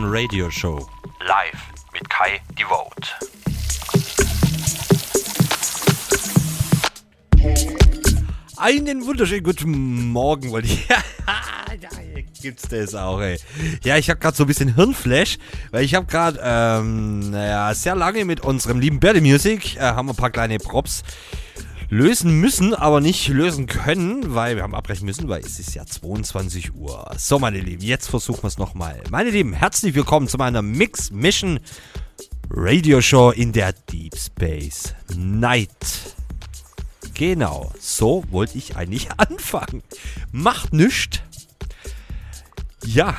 Mission Radio Show. Live mit Kai Devote. Einen wunderschönen guten Morgen, wollte ich. Ja, gibt's das auch, ey. Ja, ich habe gerade so ein bisschen Hirnflash, weil ich habe gerade ähm, naja, sehr lange mit unserem lieben Birdie Music äh, haben wir ein paar kleine Props lösen müssen, aber nicht lösen können, weil wir haben abbrechen müssen, weil es ist ja 22 Uhr. So, meine Lieben, jetzt versuchen wir es nochmal. Meine Lieben, herzlich willkommen zu meiner Mix Mission Radio Show in der Deep Space Night. Genau, so wollte ich eigentlich anfangen. Macht nichts. Ja,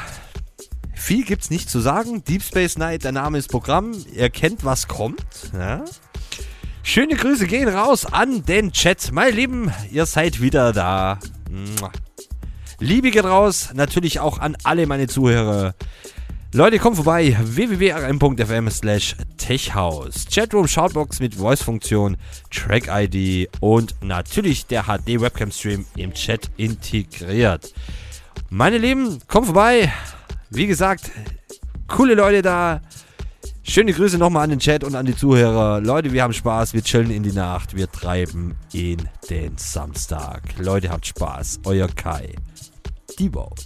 viel gibt's nicht zu sagen. Deep Space Night, der Name ist Programm. Ihr kennt, was kommt. Ja? Schöne Grüße gehen raus an den Chat. Meine Lieben, ihr seid wieder da. Liebe geht raus, natürlich auch an alle meine Zuhörer. Leute, kommt vorbei, www.rm.fm slash techhouse. Chatroom, Shoutbox mit Voice-Funktion, Track-ID und natürlich der HD-Webcam-Stream im Chat integriert. Meine Lieben, kommt vorbei. Wie gesagt, coole Leute da. Schöne Grüße nochmal an den Chat und an die Zuhörer. Leute, wir haben Spaß, wir chillen in die Nacht, wir treiben in den Samstag. Leute, habt Spaß. Euer Kai. Die Vote.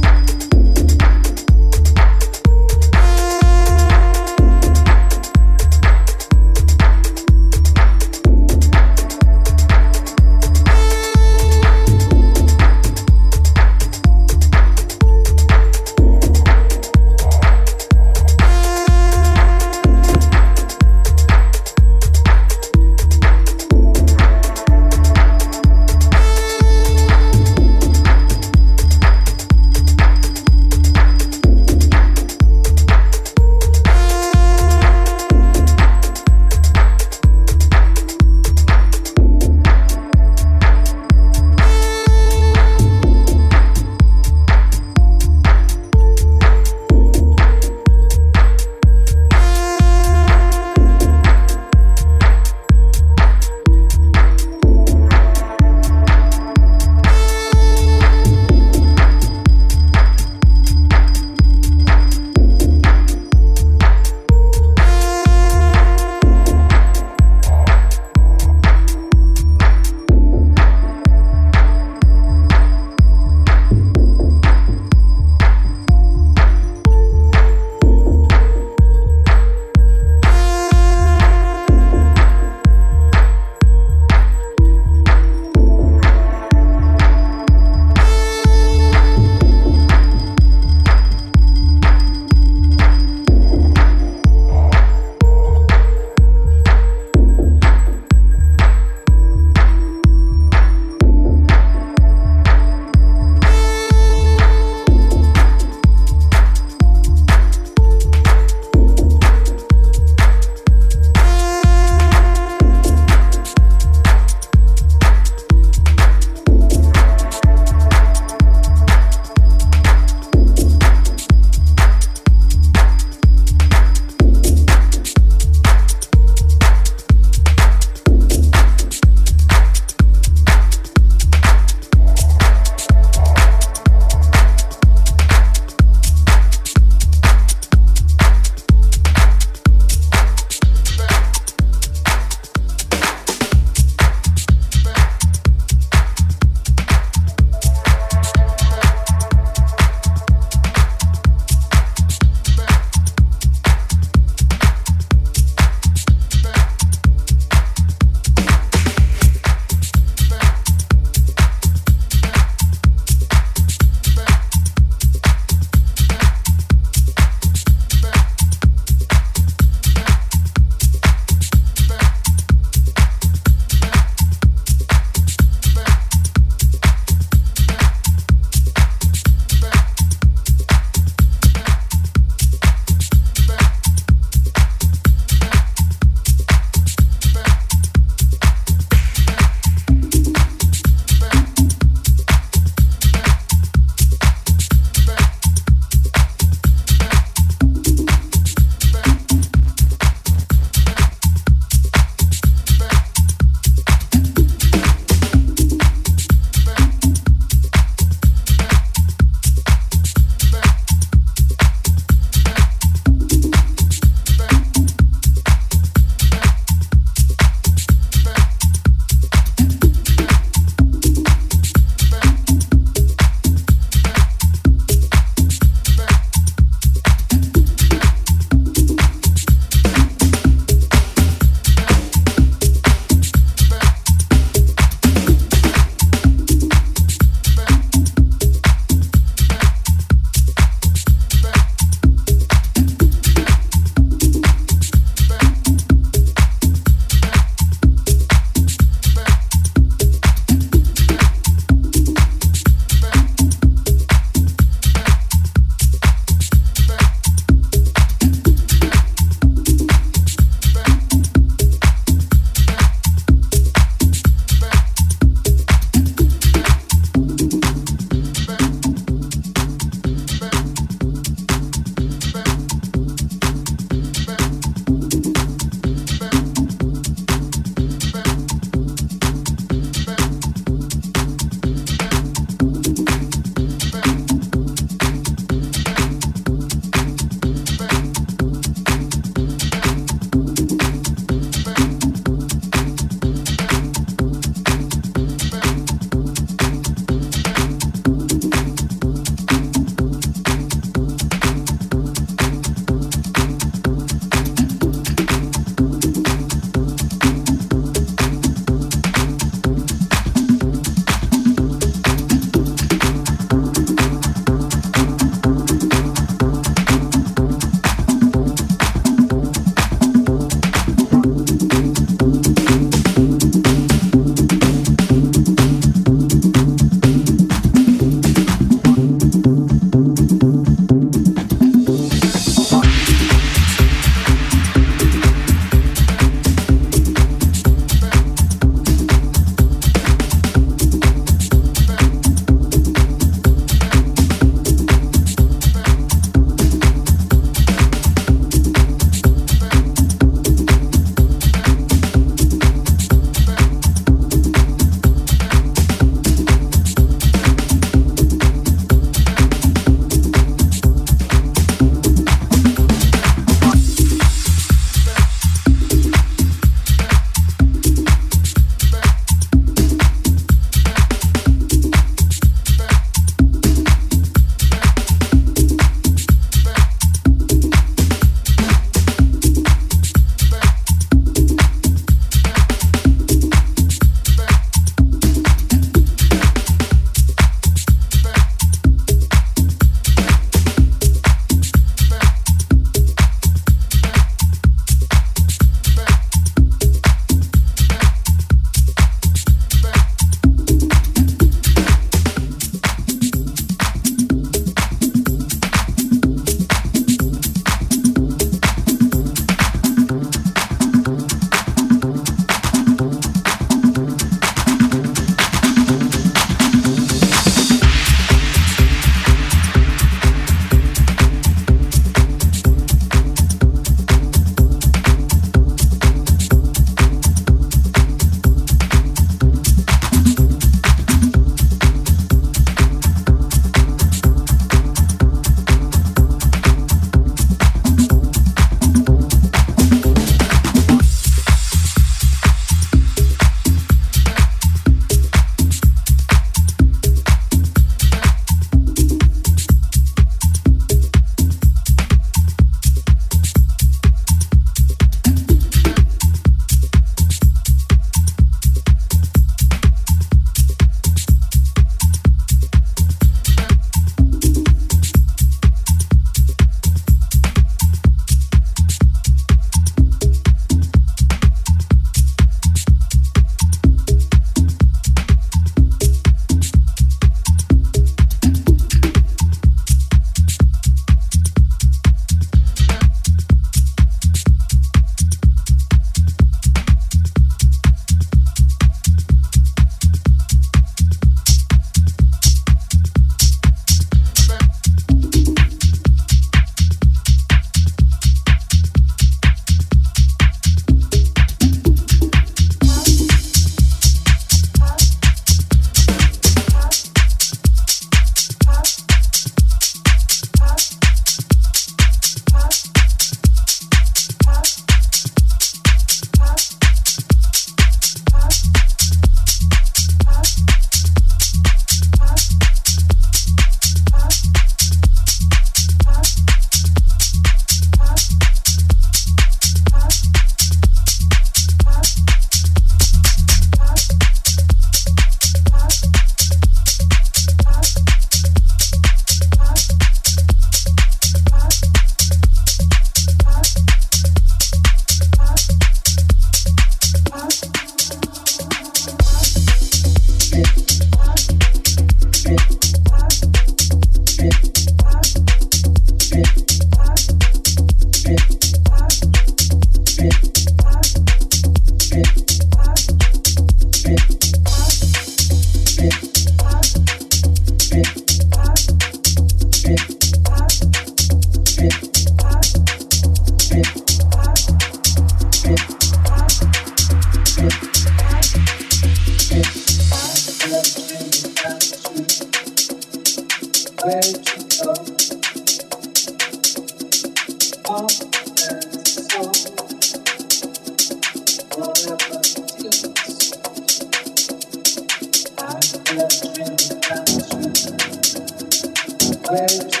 savage.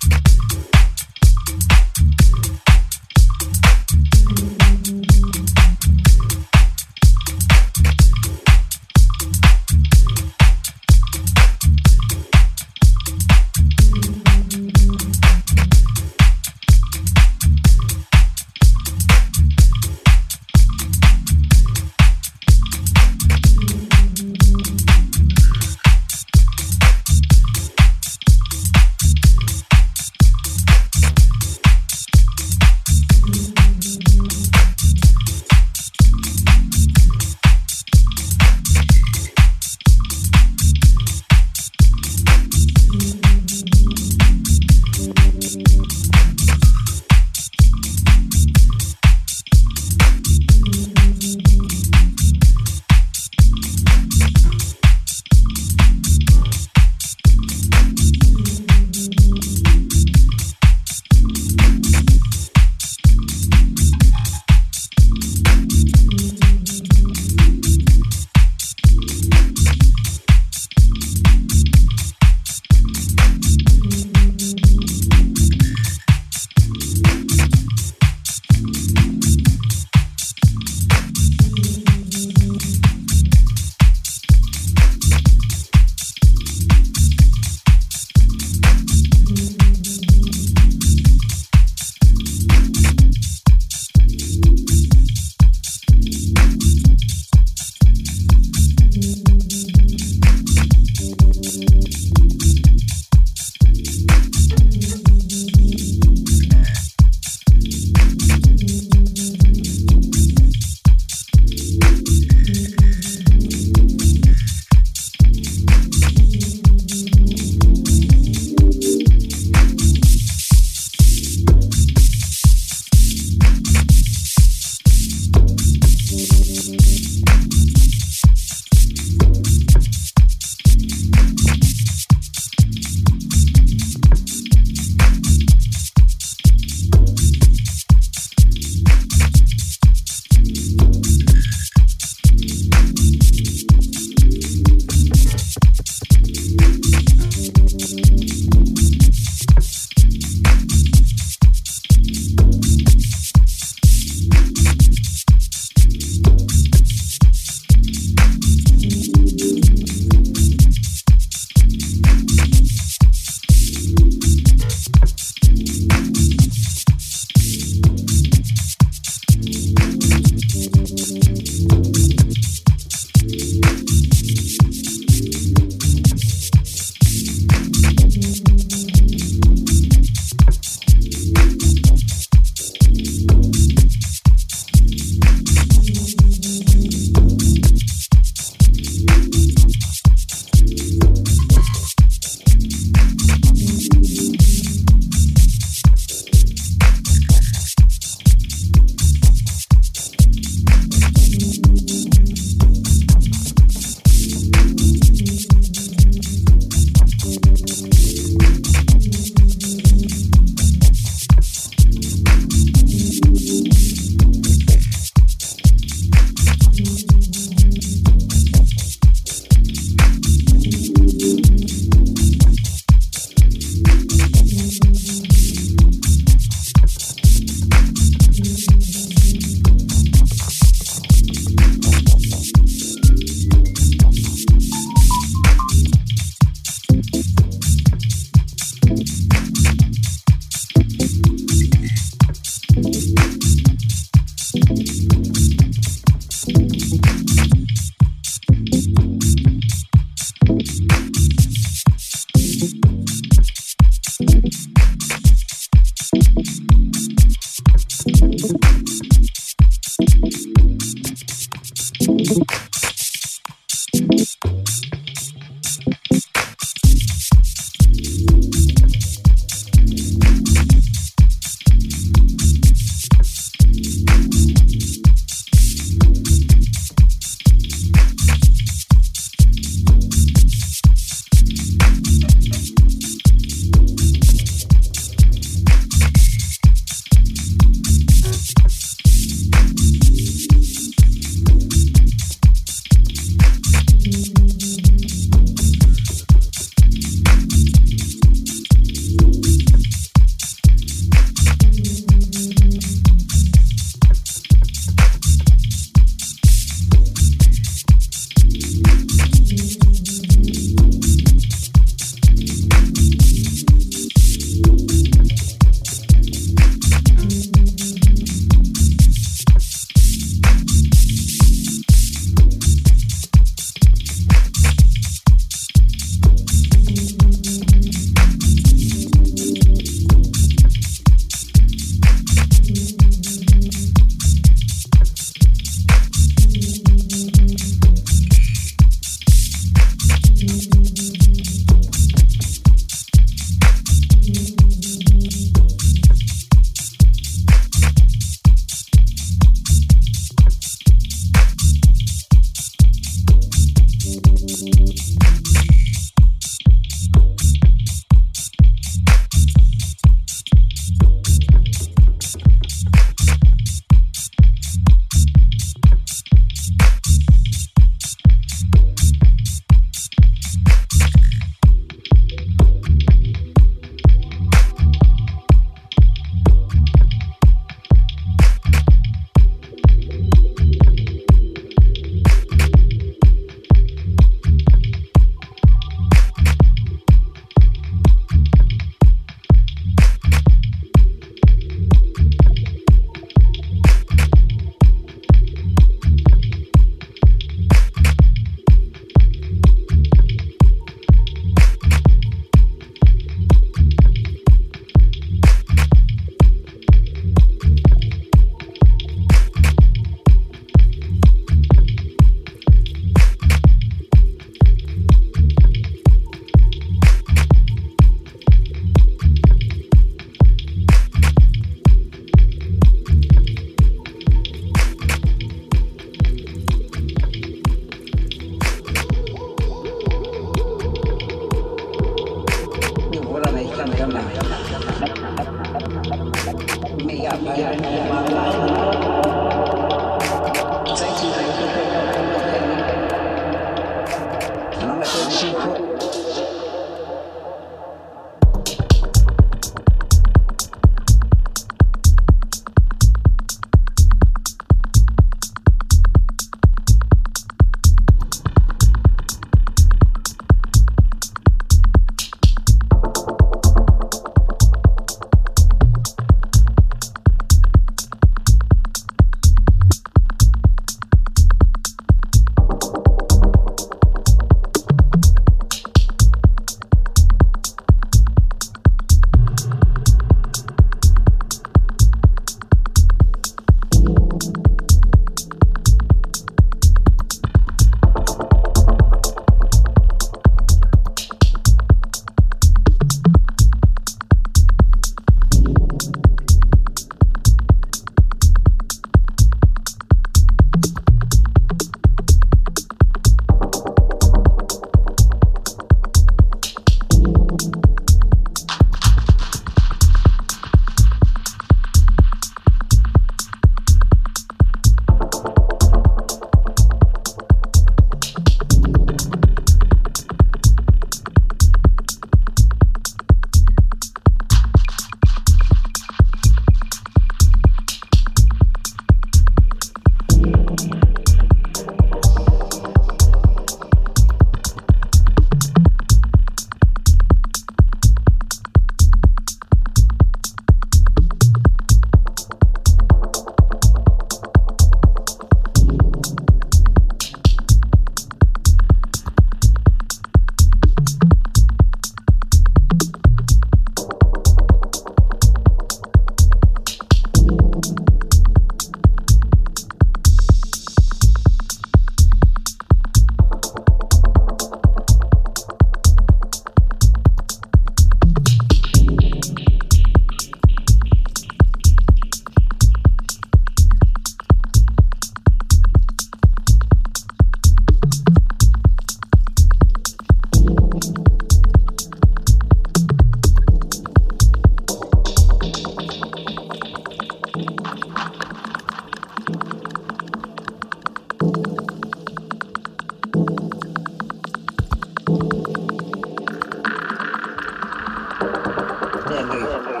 Hey.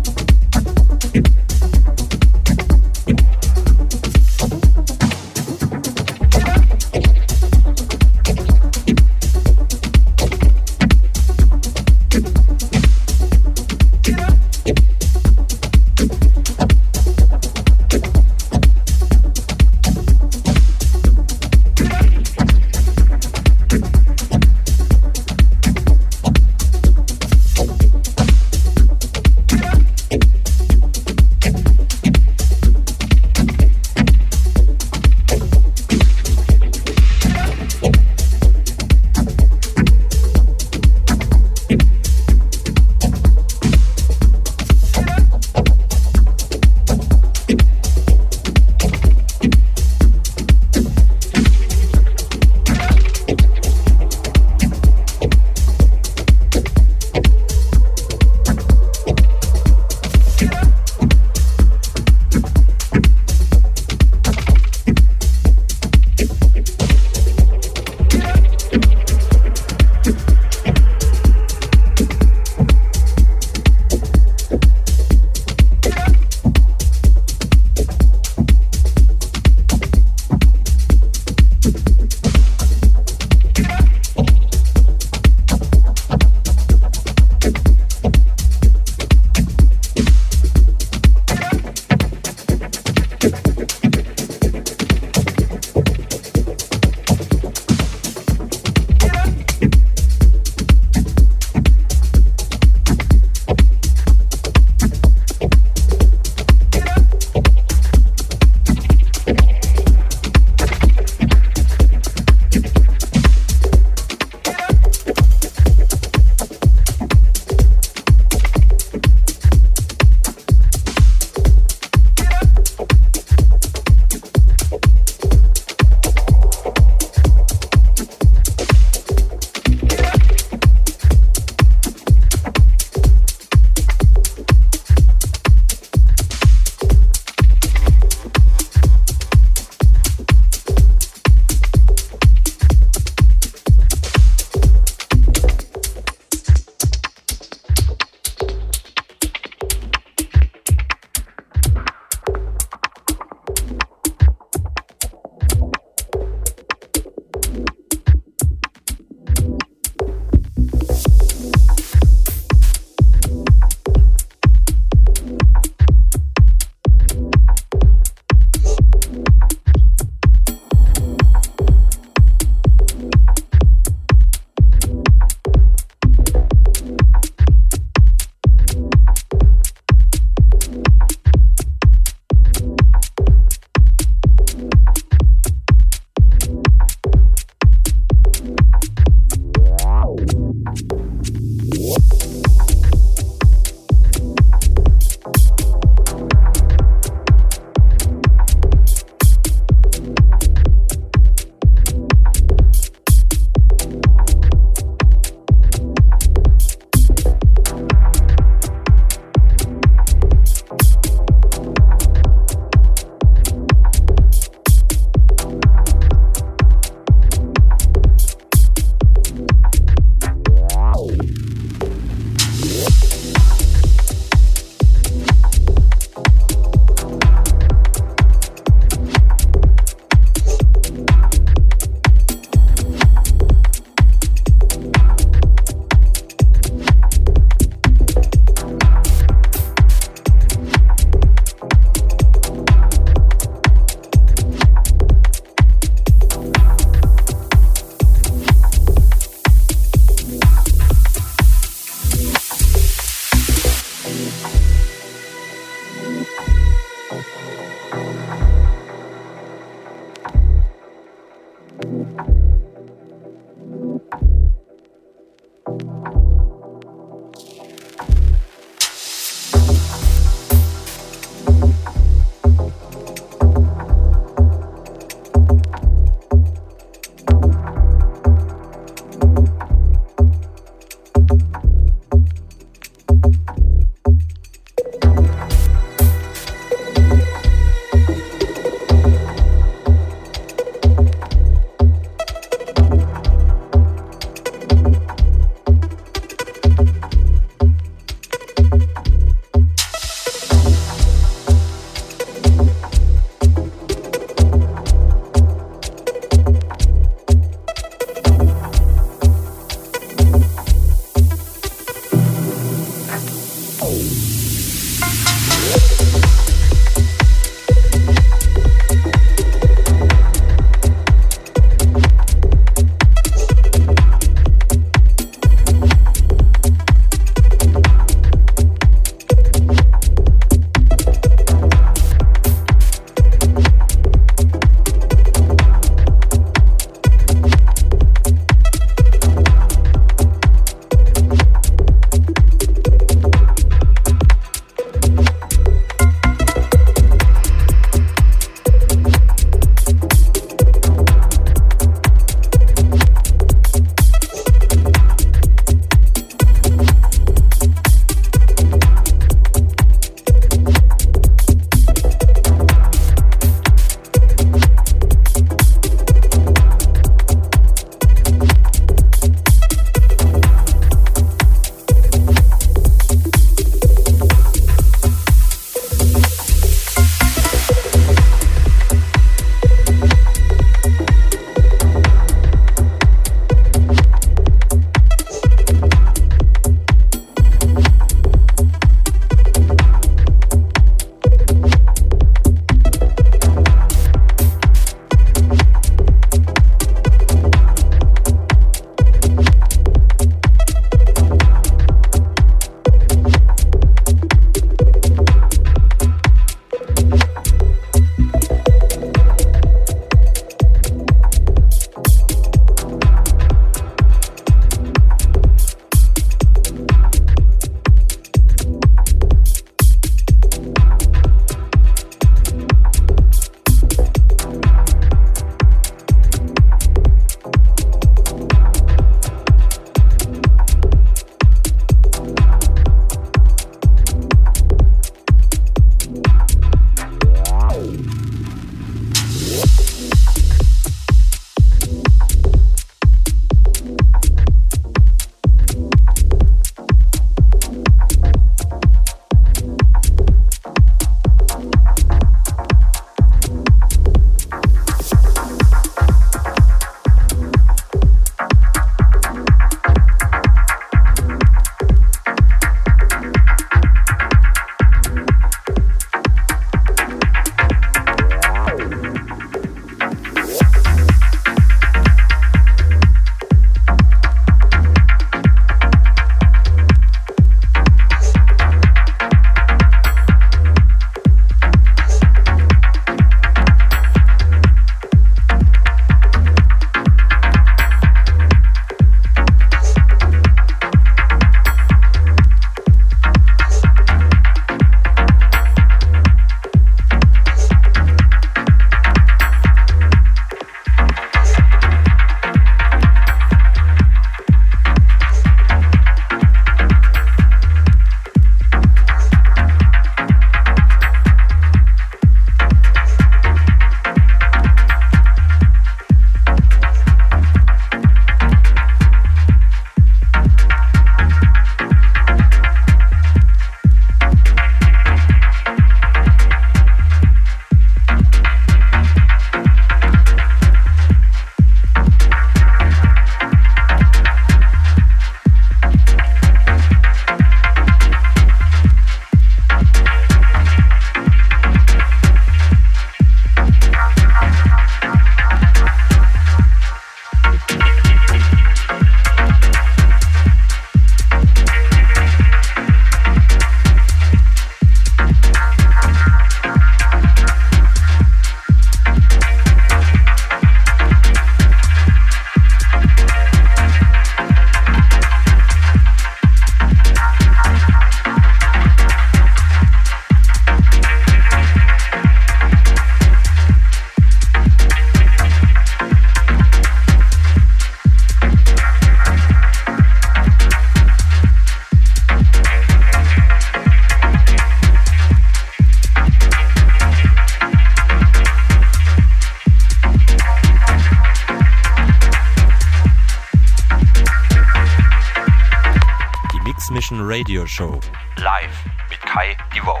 Show. Live mit Kai Devote.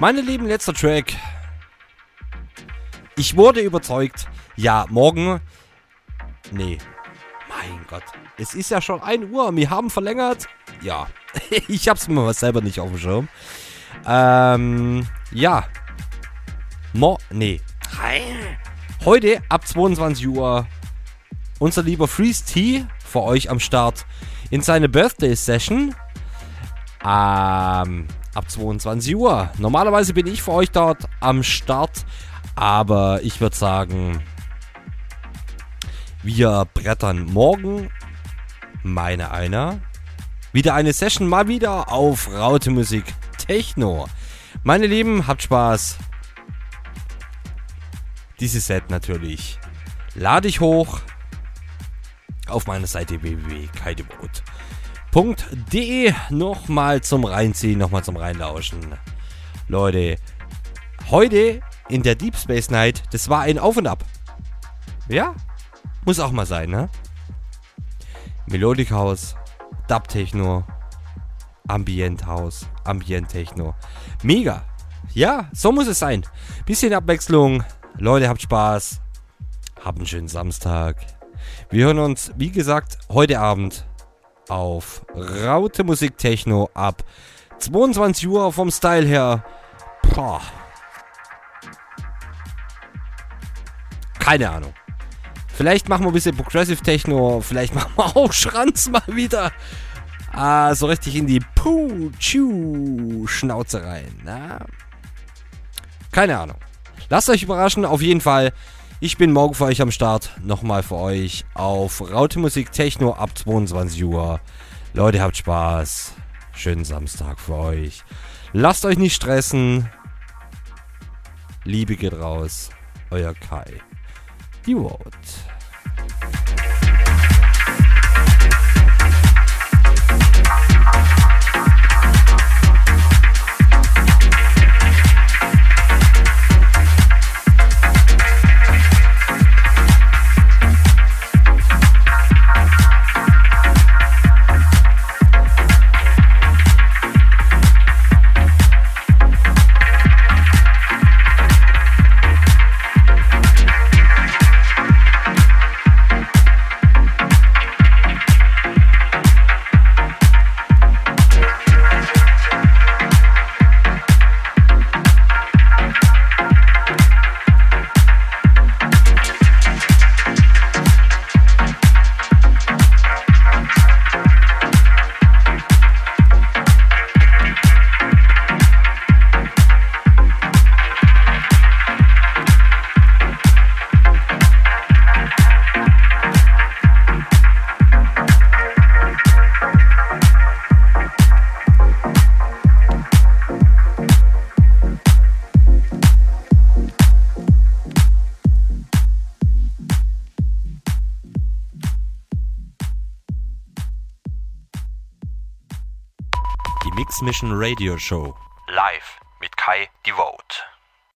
Meine lieben, letzter Track. Ich wurde überzeugt. Ja, morgen. Nee. Mein Gott. Es ist ja schon 1 Uhr. Wir haben verlängert. Ja. ich hab's mir mal selber nicht auf dem Schirm. Ähm. Ja. Mo. Nee. Heute ab 22 Uhr. Unser lieber Freeze T für euch am Start in seine Birthday Session. Ähm ab 22 Uhr. Normalerweise bin ich für euch dort am Start, aber ich würde sagen, wir brettern morgen, meine einer, wieder eine Session mal wieder auf Raute Musik Techno. Meine Lieben, habt Spaß. Dieses Set natürlich lade ich hoch auf meiner Seite www.kaidebot.de www.de nochmal zum Reinziehen, nochmal zum Reinlauschen. Leute, heute in der Deep Space Night, das war ein Auf und Ab. Ja, muss auch mal sein, ne? Melodic House, Dub Techno, Ambient House, Ambient Techno. Mega. Ja, so muss es sein. Bisschen Abwechslung. Leute, habt Spaß. Habt einen schönen Samstag. Wir hören uns, wie gesagt, heute Abend auf Raute Musik Techno ab 22 Uhr vom Style her. Boah. Keine Ahnung. Vielleicht machen wir ein bisschen Progressive Techno, vielleicht machen wir auch Schranz mal wieder. Ah, so richtig in die Puh-Chu-Schnauze rein. Na? Keine Ahnung. Lasst euch überraschen, auf jeden Fall. Ich bin morgen für euch am Start. Nochmal für euch auf Raute Musik Techno ab 22 Uhr. Leute, habt Spaß. Schönen Samstag für euch. Lasst euch nicht stressen. Liebe geht raus. Euer Kai. Die Vote. Radio Show. Live mit Kai Devote.